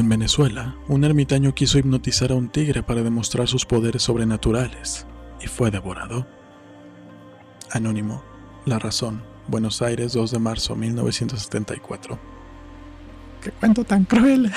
En Venezuela, un ermitaño quiso hipnotizar a un tigre para demostrar sus poderes sobrenaturales y fue devorado. Anónimo. La razón. Buenos Aires, 2 de marzo 1974. ¡Qué cuento tan cruel!